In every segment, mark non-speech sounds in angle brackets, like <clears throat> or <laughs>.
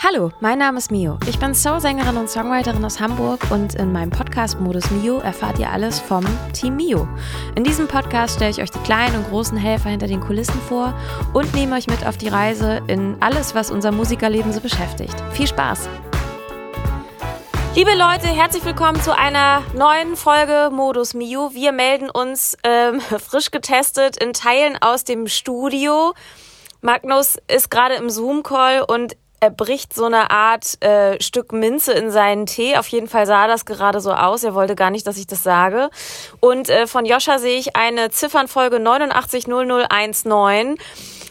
Hallo, mein Name ist Mio. Ich bin Soul-Sängerin und Songwriterin aus Hamburg und in meinem Podcast Modus Mio erfahrt ihr alles vom Team Mio. In diesem Podcast stelle ich euch die kleinen und großen Helfer hinter den Kulissen vor und nehme euch mit auf die Reise in alles, was unser Musikerleben so beschäftigt. Viel Spaß! Liebe Leute, herzlich willkommen zu einer neuen Folge Modus Mio. Wir melden uns ähm, <laughs> frisch getestet in Teilen aus dem Studio. Magnus ist gerade im Zoom-Call und er bricht so eine Art äh, Stück Minze in seinen Tee. Auf jeden Fall sah das gerade so aus. Er wollte gar nicht, dass ich das sage. Und äh, von Joscha sehe ich eine Ziffernfolge 890019.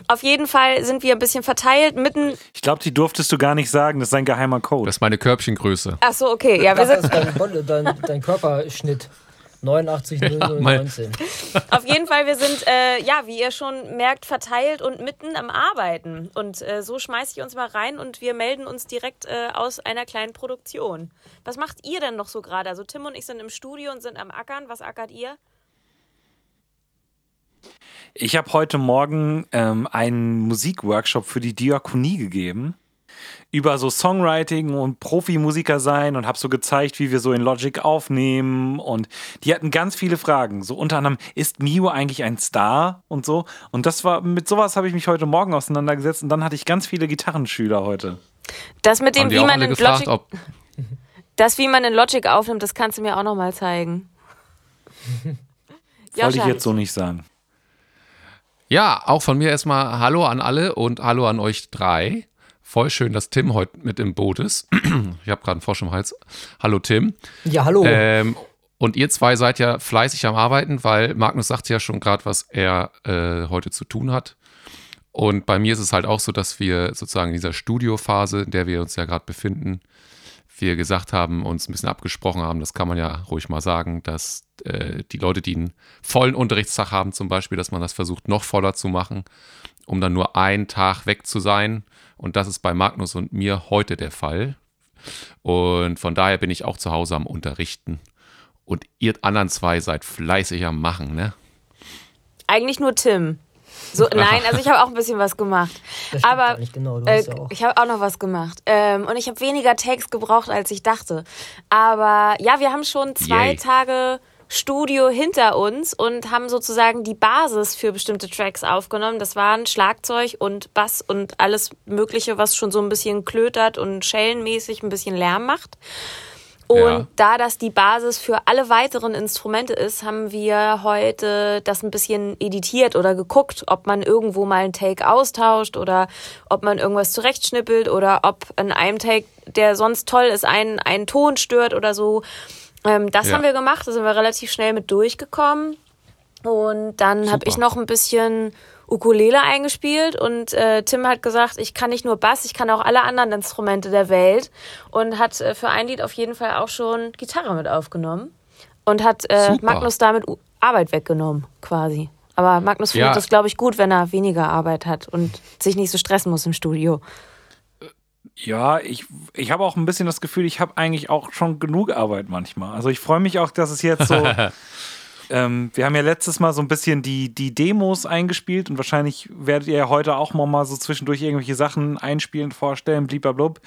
Auf jeden Fall sind wir ein bisschen verteilt mitten. Ich glaube, die durftest du gar nicht sagen. Das ist ein geheimer Code. Das ist meine Körbchengröße. Ach so, okay. Ja, wir Das sind ist dein, dein, dein Körperschnitt. 89 019. <laughs> auf jeden Fall, wir sind, äh, ja, wie ihr schon merkt, verteilt und mitten am Arbeiten. Und äh, so schmeiße ich uns mal rein und wir melden uns direkt äh, aus einer kleinen Produktion. Was macht ihr denn noch so gerade? Also Tim und ich sind im Studio und sind am Ackern. Was ackert ihr? Ich habe heute Morgen ähm, einen Musikworkshop für die Diakonie gegeben. Über so Songwriting und Profimusiker sein und habe so gezeigt, wie wir so in Logic aufnehmen. Und die hatten ganz viele Fragen. So unter anderem, ist Mio eigentlich ein Star und so? Und das war, mit sowas habe ich mich heute Morgen auseinandergesetzt und dann hatte ich ganz viele Gitarrenschüler heute. Das mit dem, wie man in gefragt, Logic, ob. <laughs> das, wie man in Logic aufnimmt, das kannst du mir auch noch mal zeigen. <laughs> Wollte ich jetzt so nicht sagen. Ja, auch von mir erstmal Hallo an alle und Hallo an euch drei. Voll schön, dass Tim heute mit im Boot ist. <clears throat> ich habe gerade einen Frosch im Hals. Hallo Tim. Ja, hallo. Ähm, und ihr zwei seid ja fleißig am Arbeiten, weil Magnus sagt ja schon gerade, was er äh, heute zu tun hat. Und bei mir ist es halt auch so, dass wir sozusagen in dieser Studiophase, in der wir uns ja gerade befinden, wir gesagt haben, uns ein bisschen abgesprochen haben, das kann man ja ruhig mal sagen, dass äh, die Leute, die einen vollen Unterrichtstag haben, zum Beispiel, dass man das versucht, noch voller zu machen, um dann nur einen Tag weg zu sein. Und das ist bei Magnus und mir heute der Fall. Und von daher bin ich auch zu Hause am Unterrichten. Und ihr anderen zwei seid fleißig am Machen, ne? Eigentlich nur Tim. So, <laughs> nein, also ich habe auch ein bisschen was gemacht. Aber genau, du äh, hast ja auch. ich habe auch noch was gemacht. Ähm, und ich habe weniger Takes gebraucht, als ich dachte. Aber ja, wir haben schon zwei Yay. Tage Studio hinter uns und haben sozusagen die Basis für bestimmte Tracks aufgenommen. Das waren Schlagzeug und Bass und alles Mögliche, was schon so ein bisschen klötert und schellenmäßig ein bisschen Lärm macht. Und Ja. da das die Basis für alle weiteren Instrumente ist, haben wir heute das ein bisschen editiert oder geguckt, ob man irgendwo mal einen Take austauscht oder ob man irgendwas zurechtschnippelt oder ob in einem Take, der sonst toll ist, einen, einen Ton stört oder so. Ähm, das Ja. haben wir gemacht, da sind wir relativ schnell mit durchgekommen. Und dann habe ich noch ein bisschen Ukulele eingespielt und äh, Tim hat gesagt, ich kann nicht nur Bass, ich kann auch alle anderen Instrumente der Welt und hat äh, für ein Lied auf jeden Fall auch schon Gitarre mit aufgenommen und hat äh. Magnus damit Arbeit weggenommen quasi. Aber Magnus findet Ja. das, glaube ich, gut, wenn er weniger Arbeit hat und sich nicht so stressen muss im Studio. Ja, ich, ich habe auch ein bisschen das Gefühl, ich habe eigentlich auch schon genug Arbeit manchmal. Also ich freue mich auch, dass es jetzt so. <laughs> ähm, wir haben ja letztes Mal so ein bisschen die, die Demos eingespielt und wahrscheinlich werdet ihr ja heute auch noch mal so zwischendurch irgendwelche Sachen einspielen, vorstellen, bliblablub.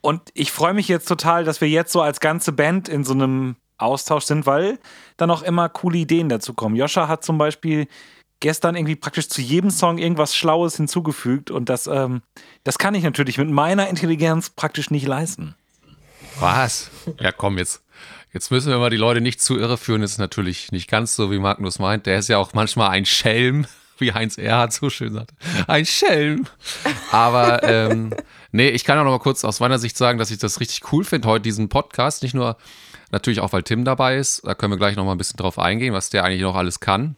Und ich freue mich jetzt total, dass wir jetzt so als ganze Band in so einem Austausch sind, weil dann auch immer coole Ideen dazu kommen. Joscha hat zum Beispiel gestern irgendwie praktisch zu jedem Song irgendwas Schlaues hinzugefügt und das, ähm, das kann ich natürlich mit meiner Intelligenz praktisch nicht leisten. Was? Ja, komm, jetzt. Jetzt müssen wir mal die Leute nicht zu irre führen. Das ist natürlich nicht ganz so, wie Magnus meint. Der ist ja auch manchmal ein Schelm, <laughs> wie Heinz Erhardt so schön sagt. Ein Schelm. Aber ähm, nee, ich kann auch noch mal kurz aus meiner Sicht sagen, dass ich das richtig cool finde, heute diesen Podcast. Nicht nur natürlich auch, weil Tim dabei ist. Da können wir gleich noch mal ein bisschen drauf eingehen, was der eigentlich noch alles kann.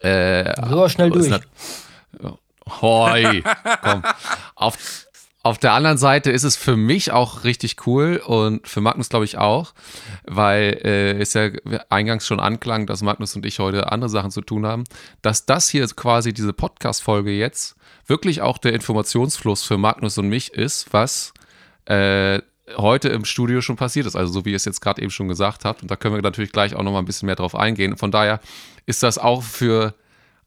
Äh, So schnell durch. nat- Hoi, komm. Auf, auf der anderen Seite ist es für mich auch richtig cool und für Magnus glaube ich auch, weil äh, es ja eingangs schon anklang, dass Magnus und ich heute andere Sachen zu tun haben, dass das hier quasi diese Podcast-Folge jetzt wirklich auch der Informationsfluss für Magnus und mich ist, was äh, heute im Studio schon passiert ist. Also so wie ihr es jetzt gerade eben schon gesagt habt. Und da können wir natürlich gleich auch noch mal ein bisschen mehr drauf eingehen. Von daher ist das auch für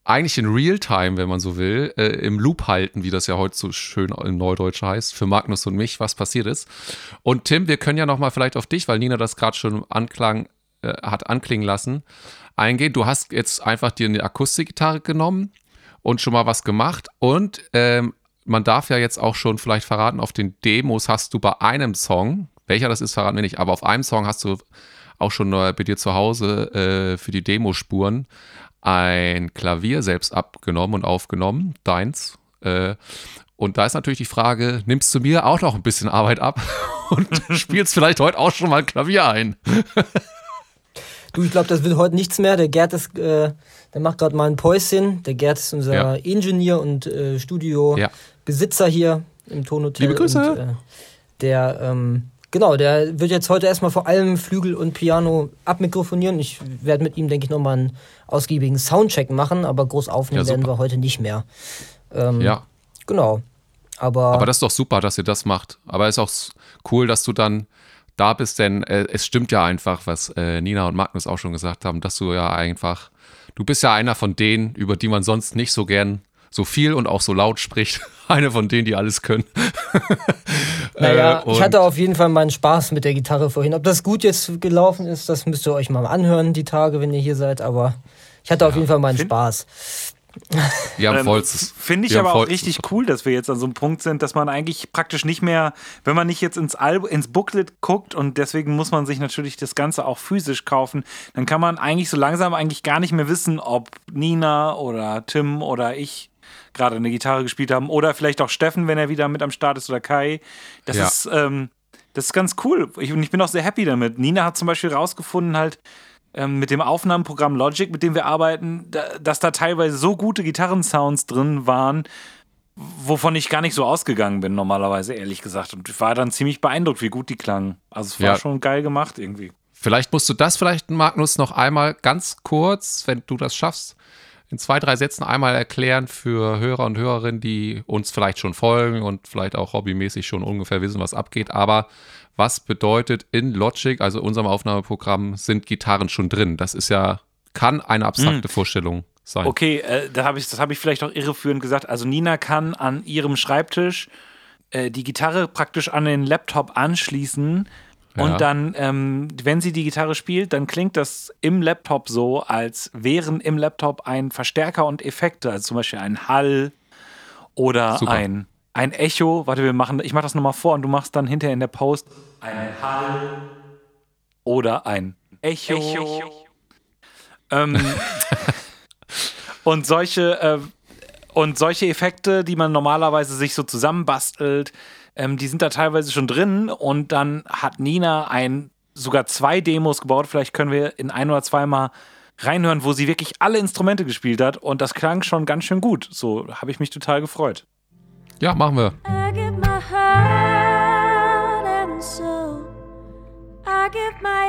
eigentlich in Realtime, wenn man so will, äh, im Loop halten, wie das ja heute so schön in Neudeutsch heißt, für Magnus und mich, was passiert ist. Und Tim, wir können ja nochmal vielleicht auf dich, weil Nina das gerade schon anklang, äh, hat anklingen lassen, eingehen. Du hast jetzt einfach dir eine Akustikgitarre genommen und schon mal was gemacht und ähm, man darf ja jetzt auch schon vielleicht verraten, auf den Demos hast du bei einem Song, welcher das ist, verraten wir nicht, aber auf einem Song hast du auch schon bei dir zu Hause äh, für die Demospuren ein Klavier selbst abgenommen und aufgenommen, deins. Äh, und da ist natürlich die Frage, nimmst du mir auch noch ein bisschen Arbeit ab <laughs> und <laughs> spielst vielleicht heute auch schon mal ein Klavier ein? du, ich glaube, das wird heute nichts mehr. Der Gerd ist, äh, der macht gerade mal ein Päuschen. Der Gerd ist unser ja. Ingenieur und äh, Studiobesitzer ja. Hier im Tonhotel. Liebe Grüße. Und, äh, der ähm, Genau, der wird jetzt heute erstmal vor allem Flügel und Piano abmikrofonieren. Ich werde mit ihm, denke ich, nochmal einen ausgiebigen Soundcheck machen, aber groß aufnehmen ja, werden wir heute nicht mehr. Ähm, ja. Genau. Aber, aber das ist doch super, dass ihr das macht. Aber es ist auch cool, dass du dann da bist, denn äh, es stimmt ja einfach, was äh, Nina und Magnus auch schon gesagt haben, dass du ja einfach, du bist ja einer von denen, über die man sonst nicht so gern so viel und auch so laut spricht. <laughs> Eine von denen, die alles können. <laughs> naja, äh, ich hatte auf jeden Fall meinen Spaß mit der Gitarre vorhin. Ob das gut jetzt gelaufen ist, das müsst ihr euch mal anhören, die Tage, wenn ihr hier seid. Aber ich hatte ja, auf jeden Fall meinen Spaß. Ja, ähm, Finde ich aber auch richtig cool, dass wir jetzt an so einem Punkt sind, dass man eigentlich praktisch nicht mehr, wenn man nicht jetzt ins, Al ins Booklet guckt und deswegen muss man sich natürlich das Ganze auch physisch kaufen, dann kann man eigentlich so langsam eigentlich gar nicht mehr wissen, ob Nina oder Tim oder ich gerade eine Gitarre gespielt haben. Oder vielleicht auch Steffen, wenn er wieder mit am Start ist, oder Kai. Das ja. ist, ähm, das ist ganz cool. Ich, und ich bin auch sehr happy damit. Nina hat zum Beispiel rausgefunden, halt, ähm, mit dem Aufnahmeprogramm Logic, mit dem wir arbeiten, da, dass da teilweise so gute Gitarrensounds drin waren, wovon ich gar nicht so ausgegangen bin, normalerweise, ehrlich gesagt. Und ich war dann ziemlich beeindruckt, wie gut die klangen. Also es war ja. schon geil gemacht irgendwie. Vielleicht musst du das vielleicht, Magnus, noch einmal ganz kurz, wenn du das schaffst, in zwei, drei Sätzen einmal erklären für Hörer und Hörerinnen, die uns vielleicht schon folgen und vielleicht auch hobbymäßig schon ungefähr wissen, was abgeht. Aber was bedeutet in Logic, also unserem Aufnahmeprogramm, sind Gitarren schon drin? Das ist ja, kann eine abstrakte hm. Vorstellung sein. Okay, äh, da hab ich, das habe ich vielleicht auch irreführend gesagt. Also Nina kann an ihrem Schreibtisch äh, die Gitarre praktisch an den Laptop anschließen und dann, ähm, wenn sie die Gitarre spielt, dann klingt das im Laptop so, als wären im Laptop ein Verstärker und Effekte, also zum Beispiel ein Hall oder ein, ein Echo. Warte, wir machen, ich mache das nochmal vor und du machst dann hinterher in der Post ein Hall oder ein Echo. Echo. Ähm, <laughs> und solche äh, und solche Effekte, die man normalerweise sich so zusammenbastelt, ähm, die sind da teilweise schon drin und dann hat Nina ein, sogar zwei Demos gebaut. Vielleicht können wir in ein oder zweimal reinhören, wo sie wirklich alle Instrumente gespielt hat und das klang schon ganz schön gut. So habe ich mich total gefreut. Ja, machen wir. I give my heart and soul. I give my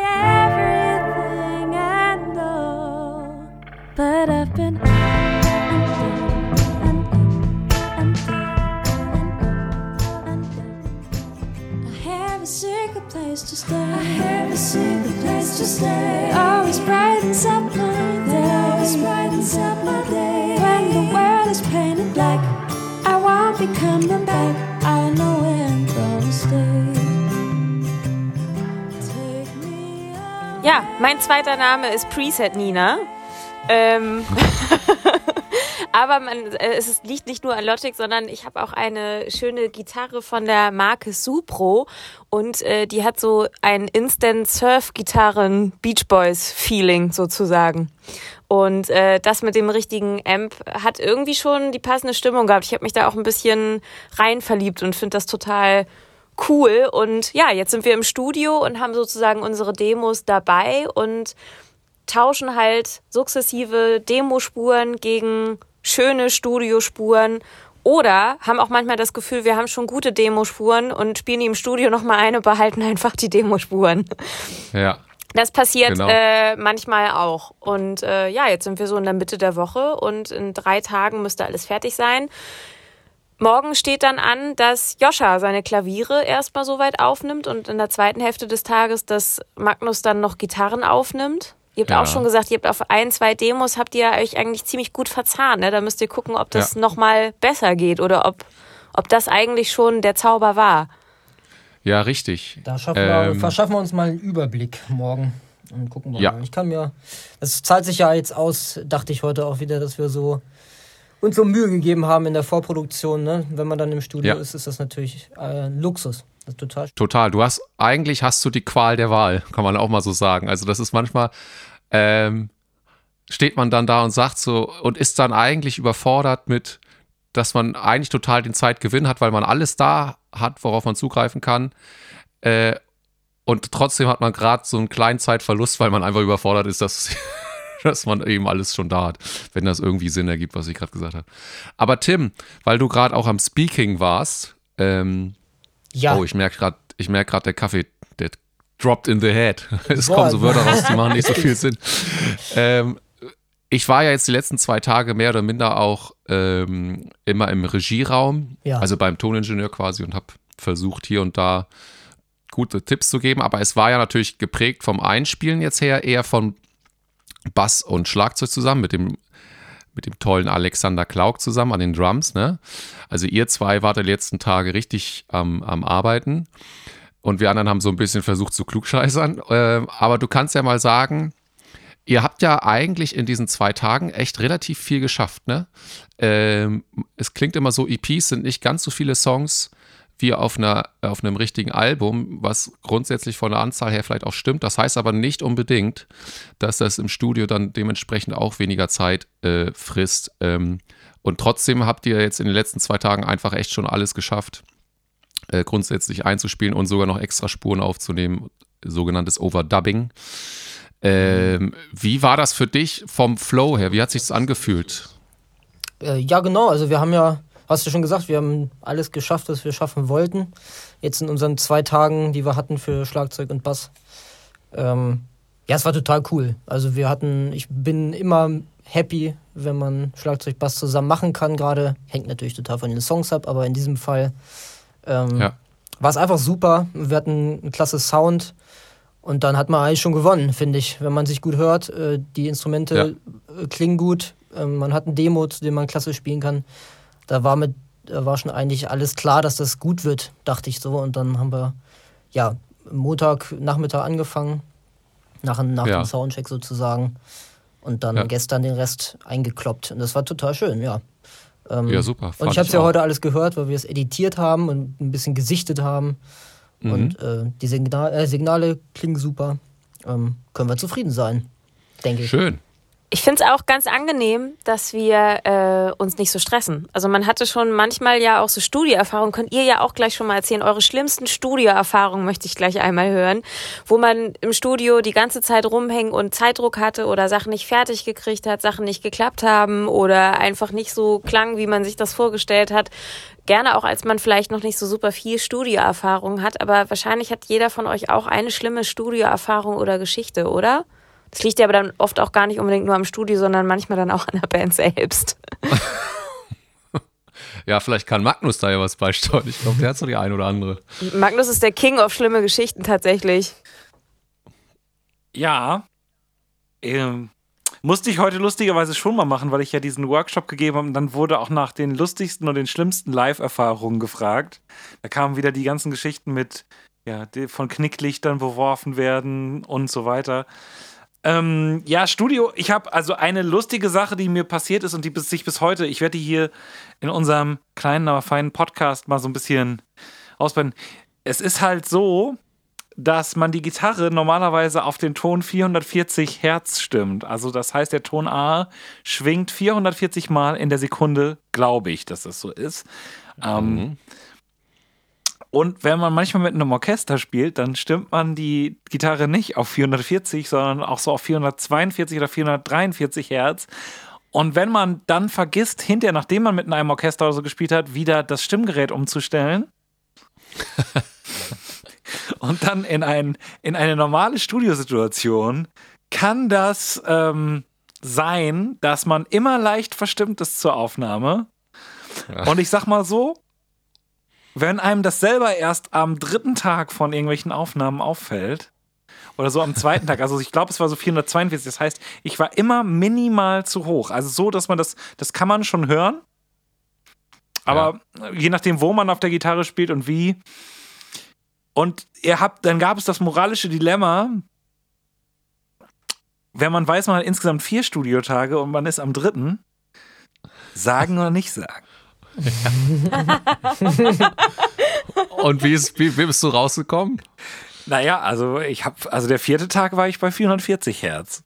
everything and all. But I've place to stay. I have a secret place to stay. Always brightens up my day. Always brightens up my day. When the world is painted black, I won't be coming back. I know where I'm gonna stay. Ja, mein zweiter Name ist Preset Nina. Ähm. <laughs> <laughs> Aber man, äh, es liegt nicht nur an Logic, sondern ich habe auch eine schöne Gitarre von der Marke Supro und äh, die hat so ein Instant Surf Gitarren Beach Boys Feeling sozusagen. Und äh, das mit dem richtigen Amp hat irgendwie schon die passende Stimmung gehabt. Ich habe mich da auch ein bisschen rein verliebt und finde das total cool. Und ja, jetzt sind wir im Studio und haben sozusagen unsere Demos dabei und tauschen halt sukzessive Demospuren gegen schöne Studiospuren oder haben auch manchmal das Gefühl, wir haben schon gute Demospuren und spielen die im Studio nochmal ein und behalten einfach die Demospuren. Ja. Das passiert genau. äh, manchmal auch. Und äh, ja, jetzt sind wir so in der Mitte der Woche und in drei Tagen müsste alles fertig sein. Morgen steht dann an, dass Joscha seine Klaviere erstmal so weit aufnimmt und in der zweiten Hälfte des Tages, dass Magnus dann noch Gitarren aufnimmt. Ihr habt ja. auch schon gesagt, ihr habt auf ein, zwei Demos habt ihr euch eigentlich ziemlich gut verzahnt. Ne? Da müsst ihr gucken, ob das ja. nochmal besser geht oder ob, ob das eigentlich schon der Zauber war. Ja, richtig. Da schaffen wir, ähm, verschaffen wir uns mal einen Überblick morgen und gucken wir ja. mal. Ich kann mir, es zahlt sich ja jetzt aus, dachte ich heute auch wieder, dass wir so uns so Mühe gegeben haben in der Vorproduktion. Ne? Wenn man dann im Studio ja. ist, ist das natürlich äh, Luxus. Total. Total. Du hast, eigentlich hast du die Qual der Wahl, kann man auch mal so sagen. Also das ist manchmal, ähm, steht man dann da und sagt so und ist dann eigentlich überfordert mit, dass man eigentlich total den Zeitgewinn hat, weil man alles da hat, worauf man zugreifen kann. Äh, und trotzdem hat man gerade so einen kleinen Zeitverlust, weil man einfach überfordert ist, dass, <laughs> dass man eben alles schon da hat, wenn das irgendwie Sinn ergibt, was ich gerade gesagt habe. Aber Tim, weil du gerade auch am Speaking warst, ähm, ja. oh, ich merke gerade, ich merke gerade, der Kaffee, der dropped in the head. <laughs> Es kommen so Wörter raus, die <laughs> machen nicht so viel Sinn. Ähm, ich war ja jetzt die letzten zwei Tage mehr oder minder auch ähm, immer im Regieraum, ja. also beim Toningenieur quasi und habe versucht hier und da gute Tipps zu geben, aber es war ja natürlich geprägt vom Einspielen jetzt her, eher von Bass und Schlagzeug zusammen mit dem mit dem tollen Alexander Klauk zusammen an den Drums. Ne? Also ihr zwei wart die letzten Tage richtig am, am Arbeiten und wir anderen haben so ein bisschen versucht zu klugscheißern. Äh, aber du kannst ja mal sagen, Ihr habt ja eigentlich in diesen zwei Tagen echt relativ viel geschafft, ne? Ähm, es klingt immer so, EPs sind nicht ganz so viele Songs wie auf, einer, auf einem richtigen Album, was grundsätzlich von der Anzahl her vielleicht auch stimmt. Das heißt aber nicht unbedingt, dass das im Studio dann dementsprechend auch weniger Zeit äh, frisst. Ähm, und trotzdem habt ihr jetzt in den letzten zwei Tagen einfach echt schon alles geschafft, äh, grundsätzlich einzuspielen und sogar noch extra Spuren aufzunehmen, sogenanntes Overdubbing. Ähm, wie war das für dich vom Flow her? Wie hat sich das angefühlt? Äh, ja, genau. Also wir haben ja, hast du schon gesagt, wir haben alles geschafft, was wir schaffen wollten. Jetzt in unseren zwei Tagen, die wir hatten für Schlagzeug und Bass. Ähm, ja, es war total cool. Also wir hatten, ich bin immer happy, wenn man Schlagzeug, Bass zusammen machen kann. Gerade hängt natürlich total von den Songs ab, aber in diesem Fall ähm, ja. war es einfach super. Wir hatten einen klasse Sound. Und dann hat man eigentlich schon gewonnen, finde ich. Wenn man sich gut hört, äh, die Instrumente ja. Äh, klingen gut, ähm, man hat ein Demo, zu dem man klasse spielen kann. Da war mit, da war schon eigentlich alles klar, dass das gut wird, dachte ich so. Und dann haben wir ja Montag Nachmittag angefangen, nach, nach ja. dem Soundcheck sozusagen. Und dann ja. gestern den Rest eingekloppt. Und das war total schön, ja. Ähm, ja, super. Und ich habe es ja heute alles gehört, weil wir es editiert haben und ein bisschen gesichtet haben. Mhm. Und äh, die Signal äh, Signale klingen super. Ähm, können wir zufrieden sein, denke ich. Schön. Ich finde es auch ganz angenehm, dass wir äh, uns nicht so stressen. Also man hatte schon manchmal ja auch so Studioerfahrungen, könnt ihr ja auch gleich schon mal erzählen. Eure schlimmsten Studioerfahrungen möchte ich gleich einmal hören, wo man im Studio die ganze Zeit rumhängen und Zeitdruck hatte oder Sachen nicht fertig gekriegt hat, Sachen nicht geklappt haben oder einfach nicht so klang, wie man sich das vorgestellt hat. Gerne auch, als man vielleicht noch nicht so super viel Studioerfahrung hat, aber wahrscheinlich hat jeder von euch auch eine schlimme Studioerfahrung oder Geschichte, oder? Das liegt ja aber dann oft auch gar nicht unbedingt nur am Studio, sondern manchmal dann auch an der Band selbst. <laughs> ja, vielleicht kann Magnus da ja was beisteuern. Ich glaube, der hat so die ein oder andere. Magnus ist der King of schlimme Geschichten tatsächlich. Ja. Ähm, musste ich heute lustigerweise schon mal machen, weil ich ja diesen Workshop gegeben habe und dann wurde auch nach den lustigsten und den schlimmsten Live-Erfahrungen gefragt. Da kamen wieder die ganzen Geschichten mit, ja, von Knicklichtern beworfen werden und so weiter. Ähm, ja, Studio, ich habe also eine lustige Sache, die mir passiert ist und die bis, sich bis heute, ich werde die hier in unserem kleinen, aber feinen Podcast mal so ein bisschen ausbauen. Es ist halt so, dass man die Gitarre normalerweise auf den Ton 440 Hertz stimmt. Also das heißt, der Ton A schwingt 440 Mal in der Sekunde, glaube ich, dass das so ist. Ähm, mhm. Ähm, und wenn man manchmal mit einem Orchester spielt, dann stimmt man die Gitarre nicht auf 440, sondern auch so auf 442 oder 443 Hertz. Und wenn man dann vergisst, hinterher, nachdem man mit einem Orchester oder so gespielt hat, wieder das Stimmgerät umzustellen <laughs> und dann in, ein, in eine normale Studiosituation, kann das ähm, sein, dass man immer leicht verstimmt ist zur Aufnahme. Ja. Und ich sag mal so, wenn einem das selber erst am dritten Tag von irgendwelchen Aufnahmen auffällt, oder so am zweiten Tag. Also ich glaube, es war so 442. Das heißt, ich war immer minimal zu hoch. Also so, dass man das, das kann man schon hören. Aber ja. je nachdem, wo man auf der Gitarre spielt und wie. Und ihr habt, dann gab es das moralische Dilemma, wenn man weiß, man hat insgesamt vier Studiotage und man ist am dritten, sagen oder nicht sagen. Und wie, ist, wie, wie bist du rausgekommen? Naja, also ich habe, also der vierte Tag war ich bei 440 Hertz.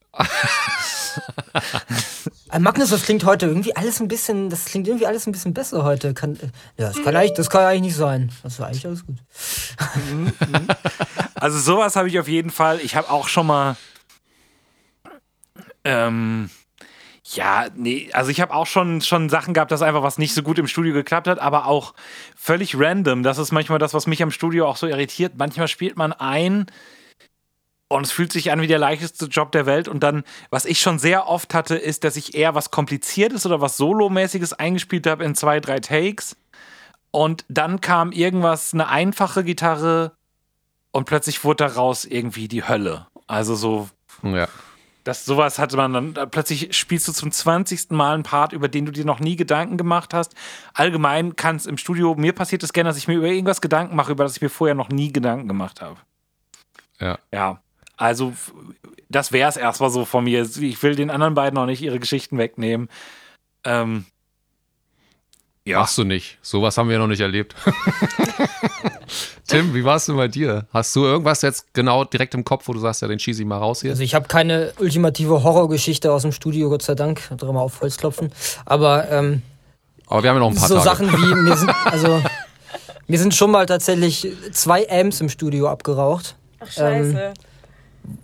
Äh, Magnus, das klingt heute irgendwie alles ein bisschen, das klingt irgendwie alles ein bisschen besser heute. Kann, ja, das kann, eigentlich, das kann eigentlich nicht sein. Das war eigentlich alles gut. Mhm, mhm. Also sowas habe ich auf jeden Fall. Ich habe auch schon mal ähm, ja, nee, also ich habe auch schon, schon Sachen gehabt, dass einfach was nicht so gut im Studio geklappt hat, aber auch völlig random. Das ist manchmal das, was mich am Studio auch so irritiert. Manchmal spielt man ein und es fühlt sich an wie der leichteste Job der Welt. Und dann, was ich schon sehr oft hatte, ist, dass ich eher was Kompliziertes oder was Solomäßiges eingespielt habe in zwei, drei Takes. Und dann kam irgendwas, eine einfache Gitarre und plötzlich wurde daraus irgendwie die Hölle. Also so. Ja. Das sowas hatte man dann, plötzlich spielst du zum 20. Mal einen Part, über den du dir noch nie Gedanken gemacht hast. Allgemein kann es im Studio, mir passiert es gerne, dass ich mir über irgendwas Gedanken mache, über das ich mir vorher noch nie Gedanken gemacht habe. Ja. Ja. Also, das wäre es erstmal so von mir. Ich will den anderen beiden noch nicht ihre Geschichten wegnehmen. Ähm, ja. Machst du nicht. Sowas haben wir noch nicht erlebt. <laughs> Tim, wie war es denn bei dir? Hast du irgendwas jetzt genau direkt im Kopf, wo du sagst, ja, den schieße ich mal raus hier? Also ich habe keine ultimative Horrorgeschichte aus dem Studio, Gott sei Dank. Dreimal mal auf Holz klopfen. Aber, ähm, Aber wir haben ja noch ein paar so Tage. Sachen wie, mir sind, <laughs> also, mir sind schon mal tatsächlich zwei Amps im Studio abgeraucht. Ach, scheiße. Ähm,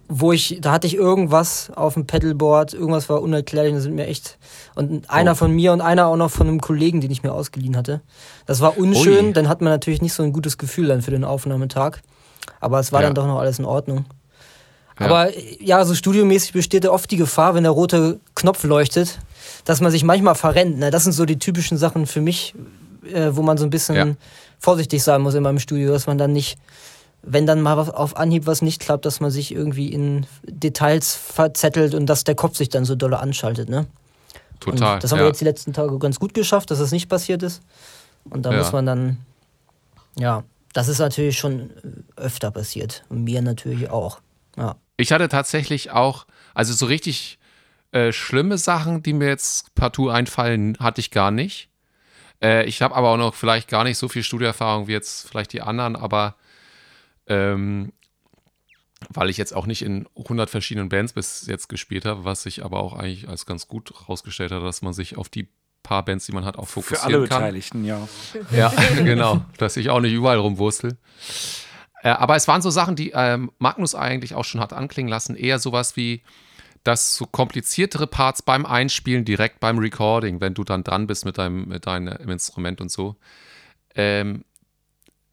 wo ich, da hatte ich irgendwas auf dem Pedalboard, irgendwas war unerklärlich, das sind mir echt. Und einer oh. von mir und einer auch noch von einem Kollegen, den ich mir ausgeliehen hatte. Das war unschön, Ui. dann hat man natürlich nicht so ein gutes Gefühl dann für den Aufnahmetag. Aber es war ja. dann doch noch alles in Ordnung. Ja. Aber ja, so studiomäßig besteht da oft die Gefahr, wenn der rote Knopf leuchtet, dass man sich manchmal verrennt. Ne? Das sind so die typischen Sachen für mich, äh, wo man so ein bisschen ja. vorsichtig sein muss in meinem Studio, dass man dann nicht wenn dann mal auf Anhieb was nicht klappt, dass man sich irgendwie in Details verzettelt und dass der Kopf sich dann so dolle anschaltet, ne? Total. Und das haben ja. wir jetzt die letzten Tage ganz gut geschafft, dass das nicht passiert ist. Und da ja. muss man dann, ja, das ist natürlich schon öfter passiert. Und mir natürlich auch. Ja. Ich hatte tatsächlich auch, also so richtig äh, schlimme Sachen, die mir jetzt partout einfallen, hatte ich gar nicht. Äh, ich habe aber auch noch vielleicht gar nicht so viel Studieerfahrung wie jetzt vielleicht die anderen, aber ähm, weil ich jetzt auch nicht in 100 verschiedenen Bands bis jetzt gespielt habe, was sich aber auch eigentlich als ganz gut herausgestellt hat, dass man sich auf die paar Bands, die man hat, auch fokussieren kann. Für alle Beteiligten, ja. Ja, <laughs> <laughs> genau, dass ich auch nicht überall rumwurstel. Äh, aber es waren so Sachen, die ähm, Magnus eigentlich auch schon hat anklingen lassen, eher sowas wie, dass so kompliziertere Parts beim Einspielen, direkt beim Recording, wenn du dann dran bist mit deinem, mit deinem Instrument und so, ähm,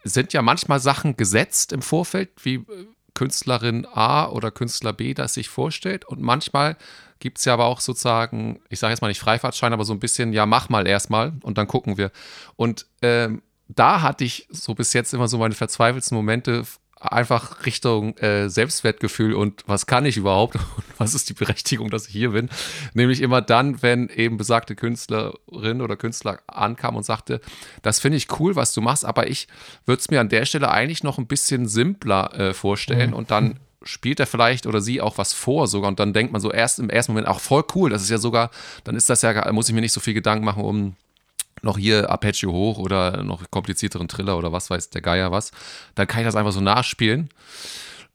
sind ja manchmal Sachen gesetzt im Vorfeld, wie äh, Künstlerin A oder Künstler B das sich vorstellt. Und manchmal gibt es ja aber auch sozusagen, ich sage jetzt mal nicht Freifahrtschein, aber so ein bisschen, ja, mach mal erstmal und dann gucken wir. Und ähm, da hatte ich so bis jetzt immer so meine verzweifelten Momente, einfach Richtung äh, Selbstwertgefühl und was kann ich überhaupt <laughs> und was ist die Berechtigung, dass ich hier bin. Nämlich immer dann, wenn eben besagte Künstlerin oder Künstler ankam und sagte, das finde ich cool, was du machst, aber ich würde es mir an der Stelle eigentlich noch ein bisschen simpler äh, vorstellen mhm. und dann spielt er vielleicht oder sie auch was vor sogar und dann denkt man so erst im ersten Moment auch voll cool, das ist ja sogar, dann ist das ja, muss ich mir nicht so viel Gedanken machen um noch hier Apache hoch oder noch komplizierteren Triller oder was weiß der Geier was, dann kann ich das einfach so nachspielen.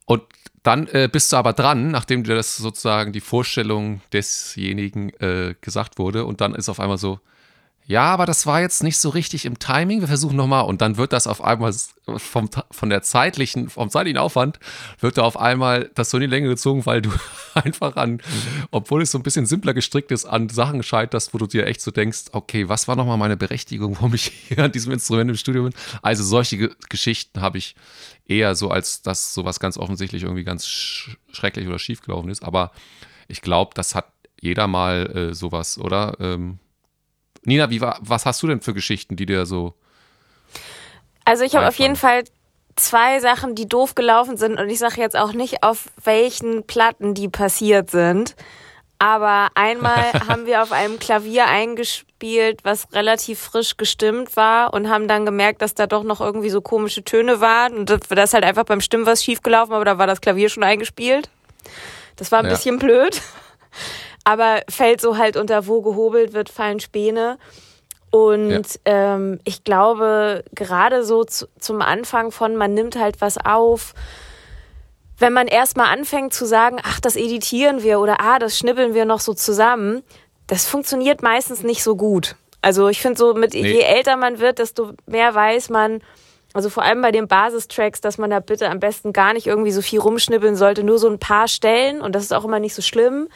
Und dann äh, bist du aber dran, nachdem dir das sozusagen die Vorstellung desjenigen äh, gesagt wurde. Und dann ist auf einmal so, ja, aber das war jetzt nicht so richtig im Timing. Wir versuchen nochmal. Und dann wird das auf einmal vom, von der zeitlichen, vom zeitlichen Aufwand, wird da auf einmal das so in die Länge gezogen, weil du <laughs> einfach an, obwohl es so ein bisschen simpler gestrickt ist, an Sachen scheiterst, wo du dir echt so denkst, okay, was war nochmal meine Berechtigung, <laughs> warum ich hier an diesem Instrument im Studio bin? Also solche Geschichten habe ich eher so, als dass sowas ganz offensichtlich irgendwie ganz schrecklich oder schief gelaufen ist. Aber ich glaube, das hat jeder mal äh, sowas, oder? Ähm, Nina, wie, was hast du denn für Geschichten, die dir so. Also, ich habe auf jeden Fall zwei Sachen, die doof gelaufen sind. Und ich sage jetzt auch nicht, auf welchen Platten die passiert sind. Aber einmal <laughs> haben wir auf einem Klavier eingespielt, was relativ frisch gestimmt war und haben dann gemerkt, dass da doch noch irgendwie so komische Töne waren. Und da ist halt einfach beim Stimmen was schiefgelaufen, aber da war das Klavier schon eingespielt. Das war ein ja. bisschen blöd. Aber fällt so halt unter wo gehobelt wird, fallen Späne. Und ja. ähm, ich glaube, gerade so zu, zum Anfang von, man nimmt halt was auf, wenn man erstmal anfängt zu sagen, ach, das editieren wir oder ah, das schnibbeln wir noch so zusammen, das funktioniert meistens nicht so gut. Also ich finde so, mit nee. je älter man wird, desto mehr weiß man, also vor allem bei den Basistracks, dass man da bitte am besten gar nicht irgendwie so viel rumschnibbeln sollte, nur so ein paar Stellen und das ist auch immer nicht so schlimm.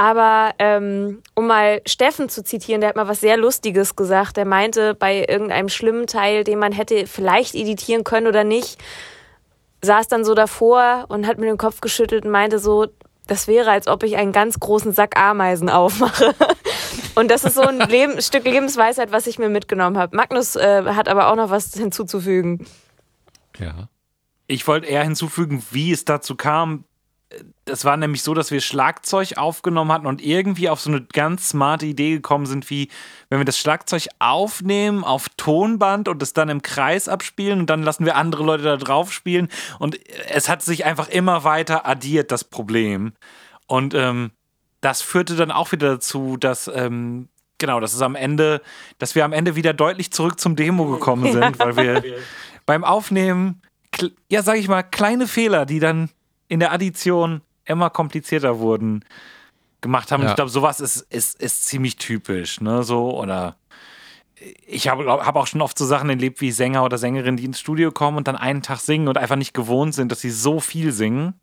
Aber ähm, um mal Steffen zu zitieren, der hat mal was sehr Lustiges gesagt. Der meinte, bei irgendeinem schlimmen Teil, den man hätte vielleicht editieren können oder nicht, saß dann so davor und hat mir den Kopf geschüttelt und meinte so, das wäre, als ob ich einen ganz großen Sack Ameisen aufmache. <laughs> Und das ist so ein <laughs> Leben, Stück Lebensweisheit, was ich mir mitgenommen habe. Magnus äh, hat aber auch noch was hinzuzufügen. Ja. Ich wollte eher hinzufügen, wie es dazu kam, das war nämlich so, dass wir Schlagzeug aufgenommen hatten und irgendwie auf so eine ganz smarte Idee gekommen sind, wie wenn wir das Schlagzeug aufnehmen auf Tonband und es dann im Kreis abspielen und dann lassen wir andere Leute da drauf spielen und es hat sich einfach immer weiter addiert, das Problem. Und ähm, das führte dann auch wieder dazu, dass ähm, genau, das ist am Ende, dass wir am Ende wieder deutlich zurück zum Demo gekommen <laughs> sind, weil wir beim Aufnehmen, ja, sag ich mal, kleine Fehler, die dann in der Addition immer komplizierter wurden, gemacht haben. Ja. ich glaube, sowas ist, ist, ist ziemlich typisch, ne? So, oder ich habe hab auch schon oft so Sachen erlebt wie Sänger oder Sängerinnen, die ins Studio kommen und dann einen Tag singen und einfach nicht gewohnt sind, dass sie so viel singen.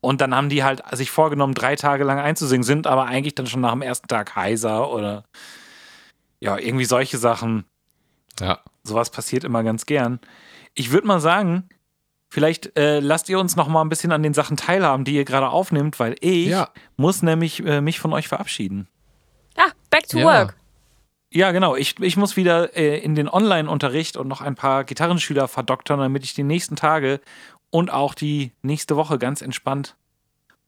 Und dann haben die halt sich vorgenommen, drei Tage lang einzusingen, sind aber eigentlich dann schon nach dem ersten Tag heiser oder ja, irgendwie solche Sachen. Ja. Sowas passiert immer ganz gern. Ich würde mal sagen, Vielleicht äh, lasst ihr uns noch mal ein bisschen an den Sachen teilhaben, die ihr gerade aufnimmt, weil ich ja. muss nämlich äh, mich von euch verabschieden. Ah, back to ja. work. Ja, genau. Ich, ich muss wieder äh, in den Online-Unterricht und noch ein paar Gitarrenschüler verdoktern, damit ich die nächsten Tage und auch die nächste Woche ganz entspannt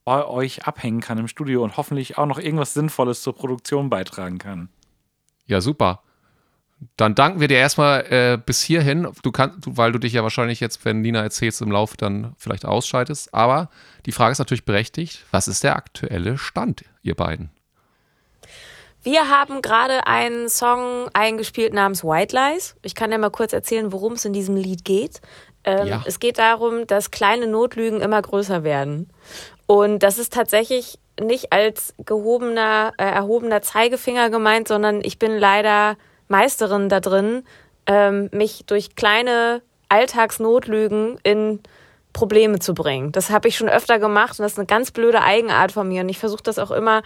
bei euch abhängen kann im Studio und hoffentlich auch noch irgendwas Sinnvolles zur Produktion beitragen kann. Ja, super. Dann danken wir dir erstmal äh, bis hierhin, du kannst, weil du dich ja wahrscheinlich jetzt, wenn Nina erzählst, im Laufe dann vielleicht ausschaltest. Aber die Frage ist natürlich berechtigt: Was ist der aktuelle Stand, ihr beiden? Wir haben gerade einen Song eingespielt namens White Lies. Ich kann ja mal kurz erzählen, worum es in diesem Lied geht. Ähm, ja. Es geht darum, dass kleine Notlügen immer größer werden. Und das ist tatsächlich nicht als gehobener, äh, erhobener Zeigefinger gemeint, sondern ich bin leider Meisterin da drin, ähm, mich durch kleine Alltagsnotlügen in Probleme zu bringen. Das habe ich schon öfter gemacht und das ist eine ganz blöde Eigenart von mir. Und ich versuche das auch immer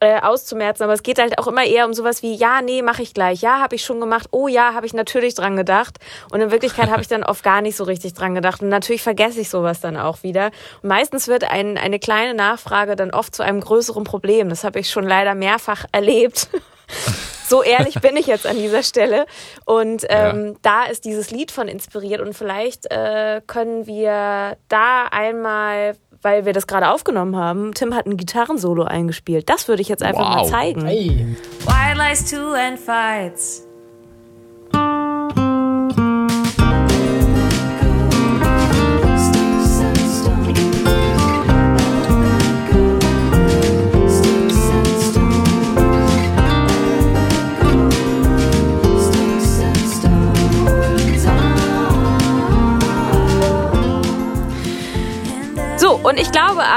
äh, auszumerzen, aber es geht halt auch immer eher um sowas wie, ja, nee, mache ich gleich, ja, habe ich schon gemacht, oh ja, habe ich natürlich dran gedacht. Und in Wirklichkeit habe ich dann oft gar nicht so richtig dran gedacht. Und natürlich vergesse ich sowas dann auch wieder. Und meistens wird ein, eine kleine Nachfrage dann oft zu einem größeren Problem. Das habe ich schon leider mehrfach erlebt. <laughs> So ehrlich bin ich jetzt an dieser Stelle. Und ähm, ja. da ist dieses Lied von inspiriert. Und vielleicht äh, können wir da einmal, weil wir das gerade aufgenommen haben, Tim hat ein Gitarrensolo eingespielt. Das würde ich jetzt einfach wow. mal zeigen. Hey. Wild lies to and fights.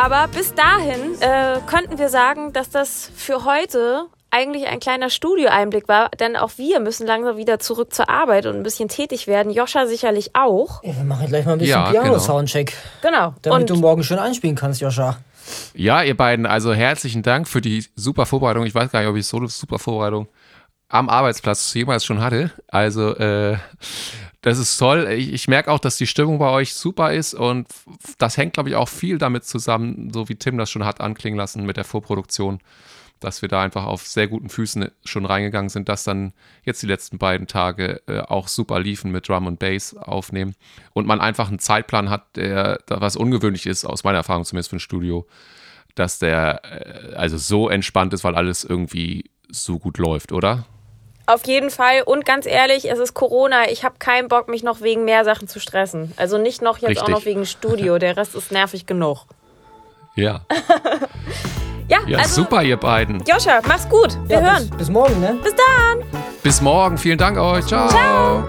Aber, bis dahin äh, könnten wir sagen, dass das für heute eigentlich ein kleiner Studioeinblick war, denn auch wir müssen langsam wieder zurück zur Arbeit und ein bisschen tätig werden. Joscha sicherlich auch. Ja, wir machen gleich mal ein bisschen ja, Piano-Soundcheck. Genau. genau. Damit und du morgen schön einspielen kannst, Joscha. Ja, ihr beiden, also herzlichen Dank für die super Vorbereitung. Ich weiß gar nicht, ob ich so eine super Vorbereitung am Arbeitsplatz jemals schon hatte. Also äh, das ist toll. Ich, ich merke auch, dass die Stimmung bei euch super ist und das hängt, glaube ich, auch viel damit zusammen, so wie Tim das schon hat anklingen lassen mit der Vorproduktion, dass wir da einfach auf sehr guten Füßen schon reingegangen sind, dass dann jetzt die letzten beiden Tage äh, auch super liefen mit Drum und Bass aufnehmen und man einfach einen Zeitplan hat, der was ungewöhnlich ist, aus meiner Erfahrung zumindest für ein Studio, dass der äh, also so entspannt ist, weil alles irgendwie so gut läuft, oder? Auf jeden Fall. Und ganz ehrlich, es ist Corona. Ich habe keinen Bock, mich noch wegen mehr Sachen zu stressen. Also nicht noch jetzt Richtig. auch noch wegen Studio. Der Rest ist nervig genug. Ja. <laughs> Ja, Ja, also super, ihr beiden. Joscha, mach's gut. Wir ja, hören. Bis, bis morgen, ne? Bis dann. Bis morgen. Vielen Dank euch. Ciao. Ciao.